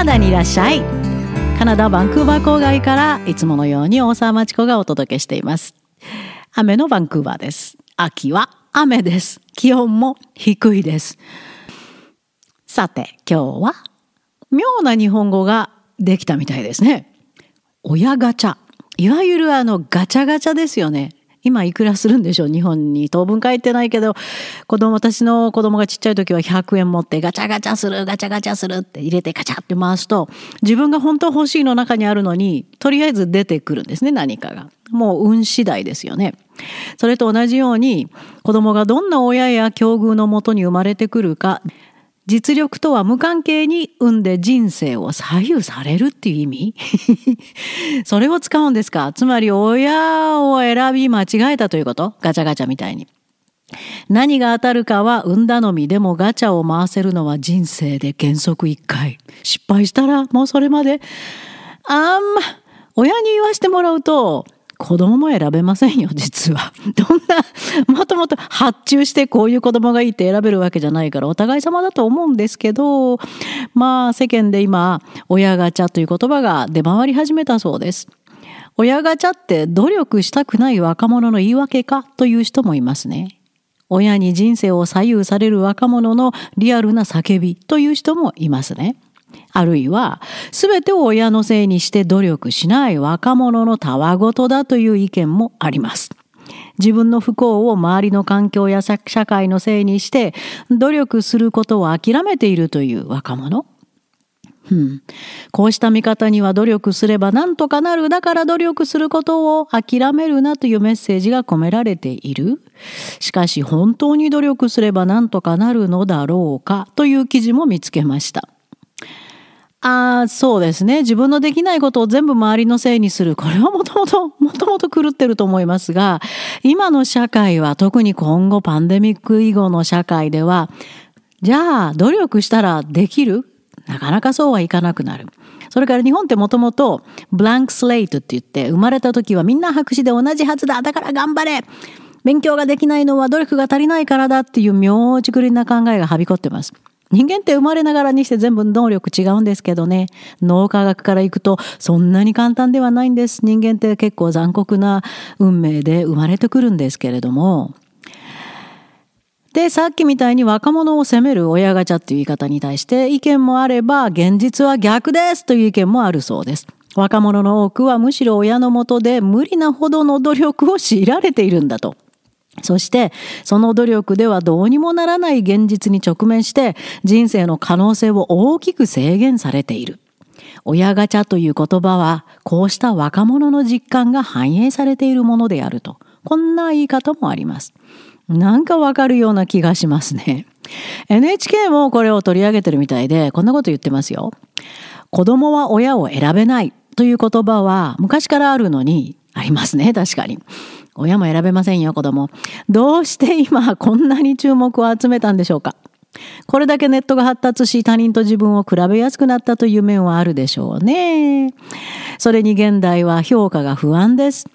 ナダにいらっしゃい。カナダバンクーバー郊外からいつものように大沢町子がお届けしています。雨のバンクーバーです。秋は雨です。気温も低いです。さて今日は妙な日本語ができたみたいですね。親ガチャ。いわゆるあのガチャガチャですよね。今いくらするんでしょう？日本に当分帰ってないけど子供私の子供がちっちゃい時は100円持ってガチャガチャするガチャガチャするって入れてガチャって回すと自分が本当欲しいの中にあるのにとりあえず出てくるんですね何かが。もう運次第ですよね。それと同じように子供がどんな親や境遇のもとに生まれてくるか実力とは無関係に産んで人生を左右されるっていう意味？それを使うんですか？つまり親を選び間違えたということ？ガチャガチャみたいに。何が当たるかは産んだのみでもガチャを回せるのは人生で原則1回。失敗したらもうそれまで。あんま、親に言わしてもらうと、子供も選べませんよ、実は。どんな、もともと発注してこういう子供がいいって選べるわけじゃないから、お互い様だと思うんですけど、まあ世間で今、親ガチャという言葉が出回り始めたそうです。親ガチャって努力したくない若者の言い訳かという人もいますね。親に人生を左右される若者のリアルな叫びという人もいますね。あるいは、すべてを親のせいにして努力しない若者のたわごとだという意見もあります。自分の不幸を周りの環境や社会のせいにして努力することを諦めているという若者。うん、こうした見方には努力すれば何とかなる。だから努力することを諦めるなというメッセージが込められている。しかし本当に努力すれば何とかなるのだろうかという記事も見つけました。ああ、そうですね。自分のできないことを全部周りのせいにする。これはもともと、もともと狂ってると思いますが、今の社会は特に今後パンデミック以後の社会では、じゃあ努力したらできる？なかなかそうはいかなくなる。それから日本ってもともとブランクスレイトって言って生まれた時はみんな白紙で同じはずだ。だから頑張れ勉強ができないのは努力が足りないからだっていう妙ちくりな考えがはびこってます。人間って生まれながらにして全部能力違うんですけどね。脳科学からいくとそんなに簡単ではないんです。人間って結構残酷な運命で生まれてくるんですけれども。で、さっきみたいに若者を責める親ガチャっていう言い方に対して意見もあれば現実は逆ですという意見もあるそうです。若者の多くはむしろ親のもとで無理なほどの努力を強いられているんだと。そしてその努力ではどうにもならない現実に直面して人生の可能性を大きく制限されている。親ガチャという言葉はこうした若者の実感が反映されているものであると。こんな言い方もあります。なんかわかるような気がしますね。NHK もこれを取り上げてるみたいでこんなこと言ってますよ。子供は親を選べないという言葉は昔からあるのにありますね、確かに。親も選べませんよ、子供。どうして今こんなに注目を集めたんでしょうかこれだけネットが発達し他人と自分を比べやすくなったという面はあるでしょうね。それに現代は評価が不安です。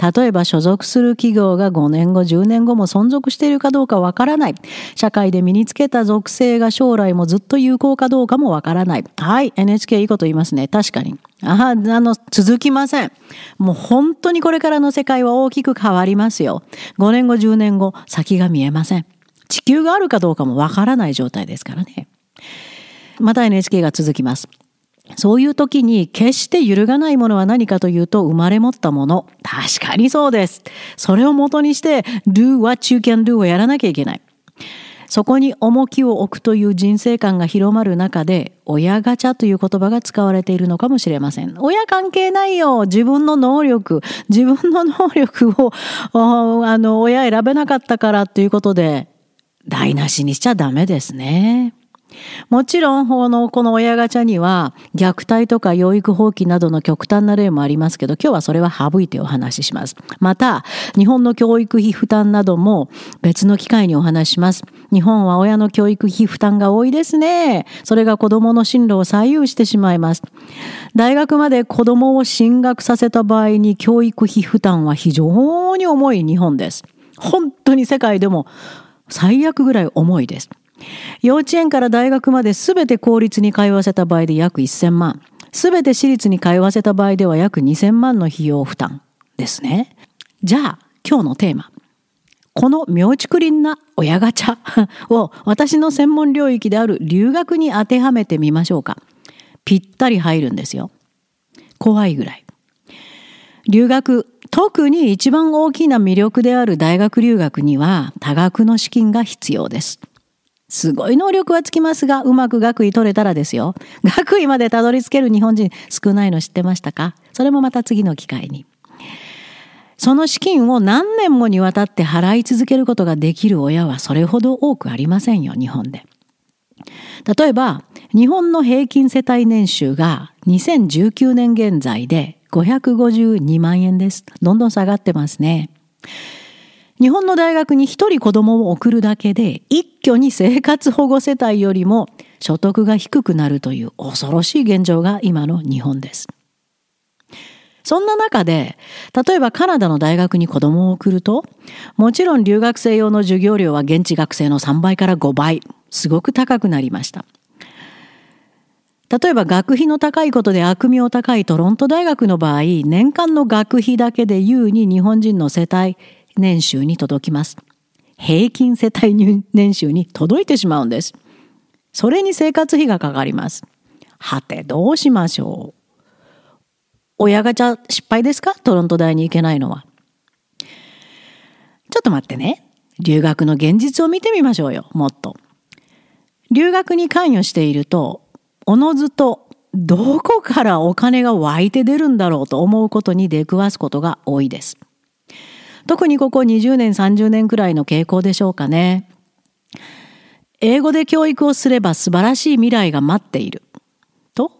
例えば所属する企業が5年後、10年後も存続しているかどうかわからない。社会で身につけた属性が将来もずっと有効かどうかもわからない。はい、NHK いいこと言いますね。確かに。ああの、続きません。もう本当にこれからの世界は大きく変わりますよ。5年後、10年後、先が見えません。地球があるかどうかもわからない状態ですからね。また NHK が続きます。そういう時に決して揺るがないものは何かというと生まれ持ったもの。確かにそうです。それを元にして do what you can do をやらなきゃいけない。そこに重きを置くという人生観が広まる中で、親ガチャという言葉が使われているのかもしれません。親関係ないよ自分の能力、自分の能力を、あの、親選べなかったからということで、台無しにしちゃダメですね。もちろん、この、親ガチャには、虐待とか養育放棄などの極端な例もありますけど、今日はそれは省いてお話しします。また、日本の教育費負担なども別の機会にお話しします。日本は親の教育費負担が多いですね。それが子供の進路を左右してしまいます。大学まで子供を進学させた場合に教育費負担は非常に重い日本です。本当に世界でも最悪ぐらい重いです。幼稚園から大学まで全て公立に通わせた場合で約1000万。全て私立に通わせた場合では約2000万の費用負担ですね。じゃあ、今日のテーマ。この妙竹林な親ガチャ を私の専門領域である留学に当てはめてみましょうか。ぴったり入るんですよ。怖いぐらい。留学、特に一番大きな魅力である大学留学には多額の資金が必要です。すごい能力はつきますが、うまく学位取れたらですよ。学位までたどり着ける日本人少ないの知ってましたか？それもまた次の機会に。その資金を何年もにわたって払い続けることができる親はそれほど多くありませんよ、日本で。例えば、日本の平均世帯年収が2019年現在で552万円です。どんどん下がってますね。日本の大学に一人子供を送るだけで一挙に生活保護世帯よりも所得が低くなるという恐ろしい現状が今の日本です。そんな中で、例えばカナダの大学に子供を送ると、もちろん留学生用の授業料は現地学生の3倍から5倍、すごく高くなりました。例えば学費の高いことで悪名高いトロント大学の場合、年間の学費だけで優に日本人の世帯年収に届きます。平均世帯年収に届いてしまうんです。それに生活費がかかります。はて、どうしましょう。親ガチャ失敗ですか？トロント大に行けないのは。ちょっと待ってね。留学の現実を見てみましょうよ、もっと。留学に関与していると、おのずとどこからお金が湧いて出るんだろうと思うことに出くわすことが多いです。特にここ20年30年くらいの傾向でしょうかね。英語で教育をすれば素晴らしい未来が待っている。と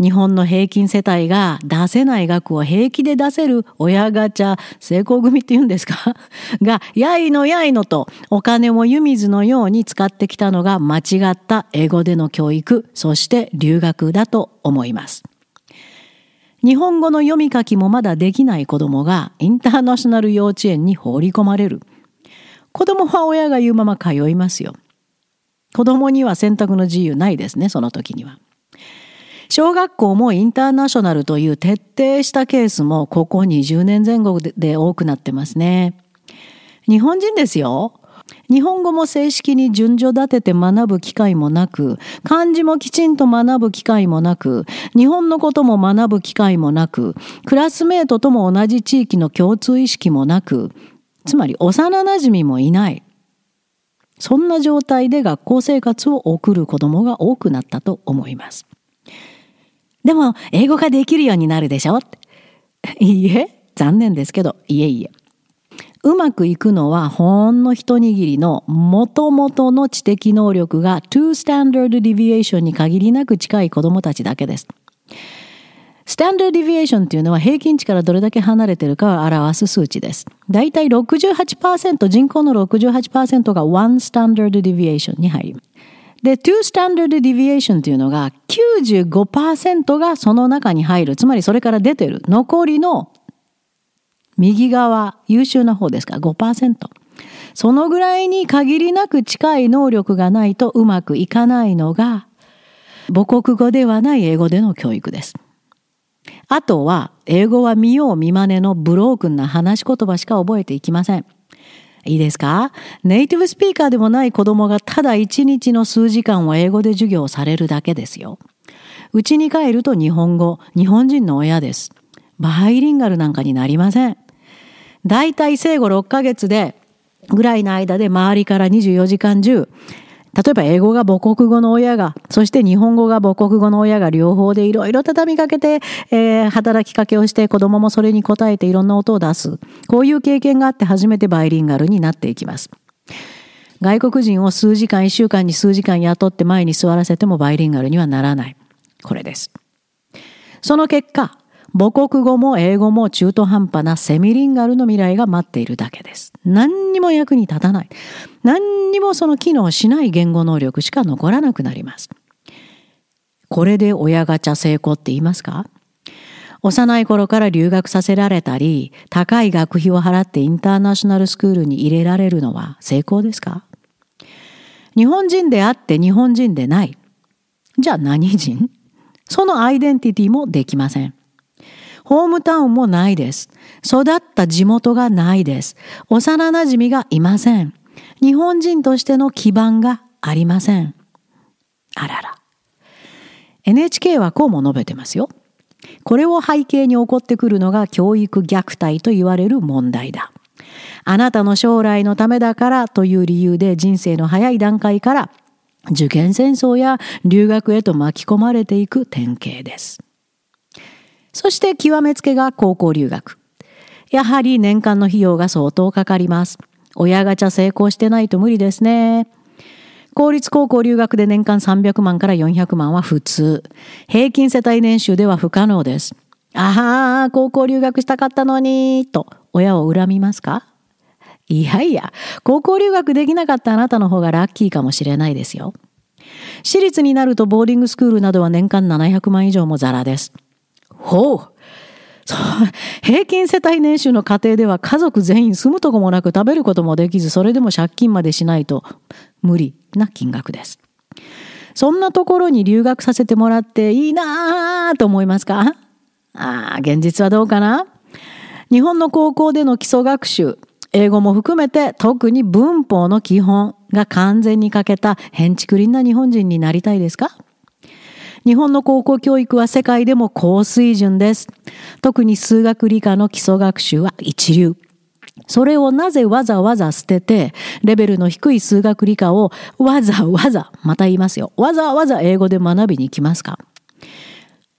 日本の平均世帯が出せない額を平気で出せる親ガチャ成功組って言うんですか？が、やいのやいのとお金も湯水のように使ってきたのが間違った英語での教育、そして留学だと思います。日本語の読み書きもまだできない子供がインターナショナル幼稚園に放り込まれる。子供は親が言うまま通いますよ。子供には選択の自由ないですね、その時には。小学校もインターナショナルという徹底したケースもここ20年前後で多くなってますね。日本人ですよ。日本語も正式に順序立てて学ぶ機会もなく、漢字もきちんと学ぶ機会もなく、日本のことも学ぶ機会もなく、クラスメートとも同じ地域の共通意識もなく、つまり幼馴染もいない。そんな状態で学校生活を送る子供が多くなったと思います。でも、英語ができるようになるでしょいいえ、残念ですけど、いえいえ。うまくいくのはほんの一握りの元々の知的能力が2 standard deviation に限りなく近い子供たちだけです。スタンダードディビエーションというのは平均値からどれだけ離れているかを表す数値です。だいたい68%、人口の68%が1スタンダードディビエーションに入ります。で、two standard deviation というのが95%がその中に入る。つまりそれから出てる。残りの右側、優秀な方ですか？ら5%。そのぐらいに限りなく近い能力がないとうまくいかないのが母国語ではない英語での教育です。あとは英語は見よう見まねのブロークンな話し言葉しか覚えていきません。いいですか？ネイティブスピーカーでもない子供がただ一日の数時間を英語で授業されるだけですよ。うちに帰ると日本語、日本人の親です。バイリンガルなんかになりません。だいたい生後6ヶ月でぐらいの間で周りから24時間中例えば英語が母国語の親が、そして日本語が母国語の親が両方でいろいろ畳みかけて、えー、働きかけをして子供もそれに応えていろんな音を出す。こういう経験があって初めてバイリンガルになっていきます。外国人を数時間、一週間に数時間雇って前に座らせてもバイリンガルにはならない。これです。その結果、母国語も英語も中途半端なセミリンガルの未来が待っているだけです。何にも役に立たない。何にもその機能しない言語能力しか残らなくなります。これで親ガチャ成功って言いますか？幼い頃から留学させられたり、高い学費を払ってインターナショナルスクールに入れられるのは成功ですか？日本人であって日本人でない。じゃあ何人？そのアイデンティティもできません。ホームタウンもないです。育った地元がないです。幼馴染がいません。日本人としての基盤がありません。あらら。NHK はこうも述べてますよ。これを背景に起こってくるのが教育虐待と言われる問題だ。あなたの将来のためだからという理由で人生の早い段階から受験戦争や留学へと巻き込まれていく典型です。そして極めつけが高校留学。やはり年間の費用が相当かかります。親ガチャ成功してないと無理ですね。公立高校留学で年間300万から400万は普通。平均世帯年収では不可能です。ああ、高校留学したかったのに、と親を恨みますか？いやいや、高校留学できなかったあなたの方がラッキーかもしれないですよ。私立になるとボーディングスクールなどは年間700万以上もザラです。ほう。平均世帯年収の家庭では家族全員住むとこもなく食べることもできず、それでも借金までしないと無理な金額です。そんなところに留学させてもらっていいなぁと思いますか？ああ、現実はどうかな？日本の高校での基礎学習、英語も含めて特に文法の基本が完全に欠けた変築林な日本人になりたいですか？日本の高校教育は世界でも高水準です。特に数学理科の基礎学習は一流。それをなぜわざわざ捨てて、レベルの低い数学理科をわざわざ、また言いますよ。わざわざ英語で学びに行きますか？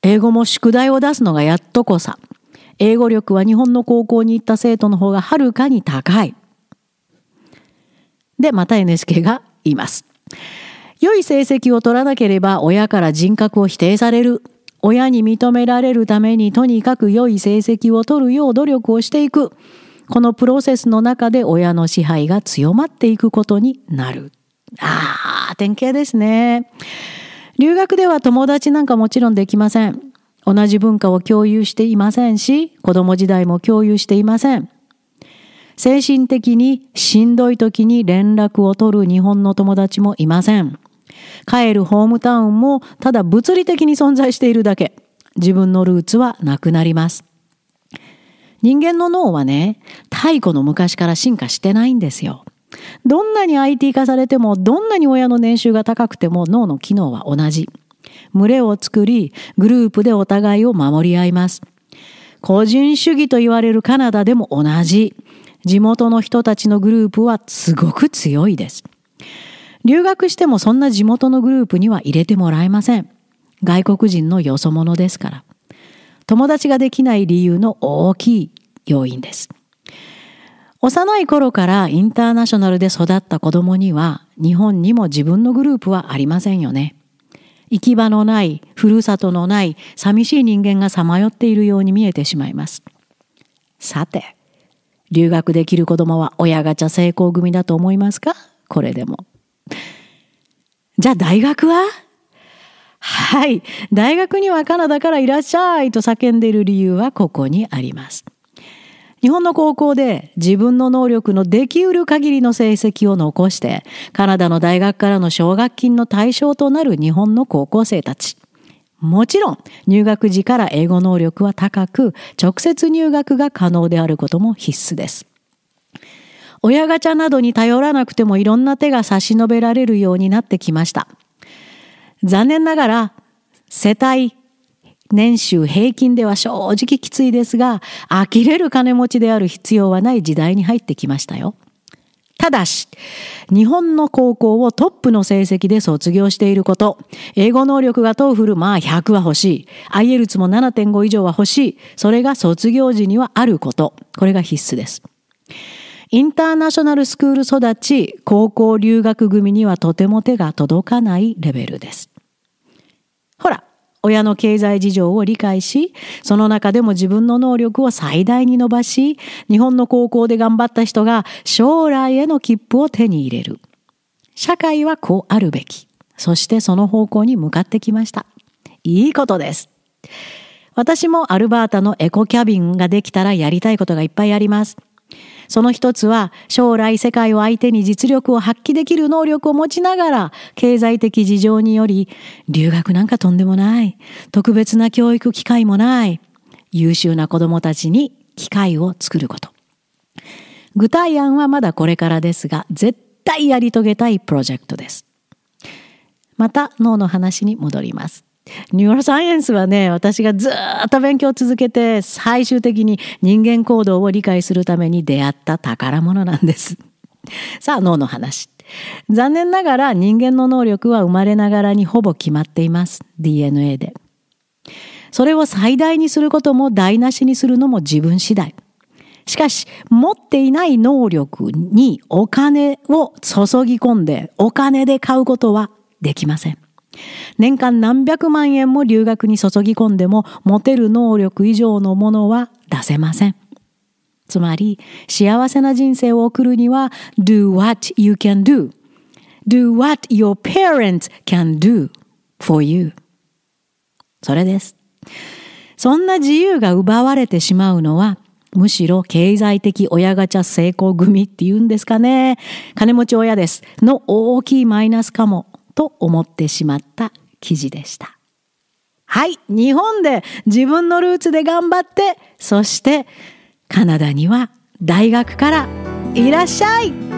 英語も宿題を出すのがやっとこさ。英語力は日本の高校に行った生徒の方がはるかに高い。で、また NHK が言います。良い成績を取らなければ親から人格を否定される。親に認められるためにとにかく良い成績を取るよう努力をしていく。このプロセスの中で親の支配が強まっていくことになる。ああ、典型ですね。留学では友達なんかもちろんできません。同じ文化を共有していませんし、子供時代も共有していません。精神的にしんどい時に連絡を取る日本の友達もいません。帰るホームタウンもただ物理的に存在しているだけ。自分のルーツはなくなります。人間の脳はね、太古の昔から進化してないんですよ。どんなに IT 化されても、どんなに親の年収が高くても脳の機能は同じ。群れを作り、グループでお互いを守り合います。個人主義と言われるカナダでも同じ。地元の人たちのグループはすごく強いです。留学してもそんな地元のグループには入れてもらえません。外国人のよそ者ですから。友達ができない理由の大きい要因です。幼い頃からインターナショナルで育った子供には日本にも自分のグループはありませんよね。行き場のない、ふるさとのない、寂しい人間がさまよっているように見えてしまいます。さて、留学できる子供は親ガチャ成功組だと思いますか？これでも。じゃあ大学は？はい。大学にはカナダからいらっしゃいと叫んでいる理由はここにあります。日本の高校で自分の能力のできうる限りの成績を残して、カナダの大学からの奨学金の対象となる日本の高校生たち。もちろん、入学時から英語能力は高く、直接入学が可能であることも必須です。親ガチャなどに頼らなくてもいろんな手が差し伸べられるようになってきました。残念ながら、世帯、年収平均では正直きついですが、呆れる金持ちである必要はない時代に入ってきましたよ。ただし、日本の高校をトップの成績で卒業していること、英語能力が TOEFL まあ100は欲しい、IELTS も7.5以上は欲しい、それが卒業時にはあること、これが必須です。インターナショナルスクール育ち、高校留学組にはとても手が届かないレベルです。ほら、親の経済事情を理解し、その中でも自分の能力を最大に伸ばし、日本の高校で頑張った人が将来への切符を手に入れる。社会はこうあるべき。そしてその方向に向かってきました。いいことです。私もアルバータのエコキャビンができたらやりたいことがいっぱいあります。その一つは将来世界を相手に実力を発揮できる能力を持ちながら経済的事情により留学なんかとんでもない。特別な教育機会もない。優秀な子供たちに機会を作ること。具体案はまだこれからですが絶対やり遂げたいプロジェクトです。また脳の話に戻ります。ニューロサイエンスはね、私がずっと勉強を続けて、最終的に人間行動を理解するために出会った宝物なんです。さあ、脳の話。残念ながら人間の能力は生まれながらにほぼ決まっています。DNA で。それを最大にすることも台無しにするのも自分次第。しかし、持っていない能力にお金を注ぎ込んで、お金で買うことはできません。年間何百万円も留学に注ぎ込んでも持てる能力以上のものは出せません。つまり幸せな人生を送るには do what you can do. do what your parents can do for you. それです。そんな自由が奪われてしまうのはむしろ経済的親ガチャ成功組っていうんですかね。金持ち親です。の大きいマイナスかもと思ってしまった記事でした。はい、日本で自分のルーツで頑張って、そしてカナダには大学からいらっしゃい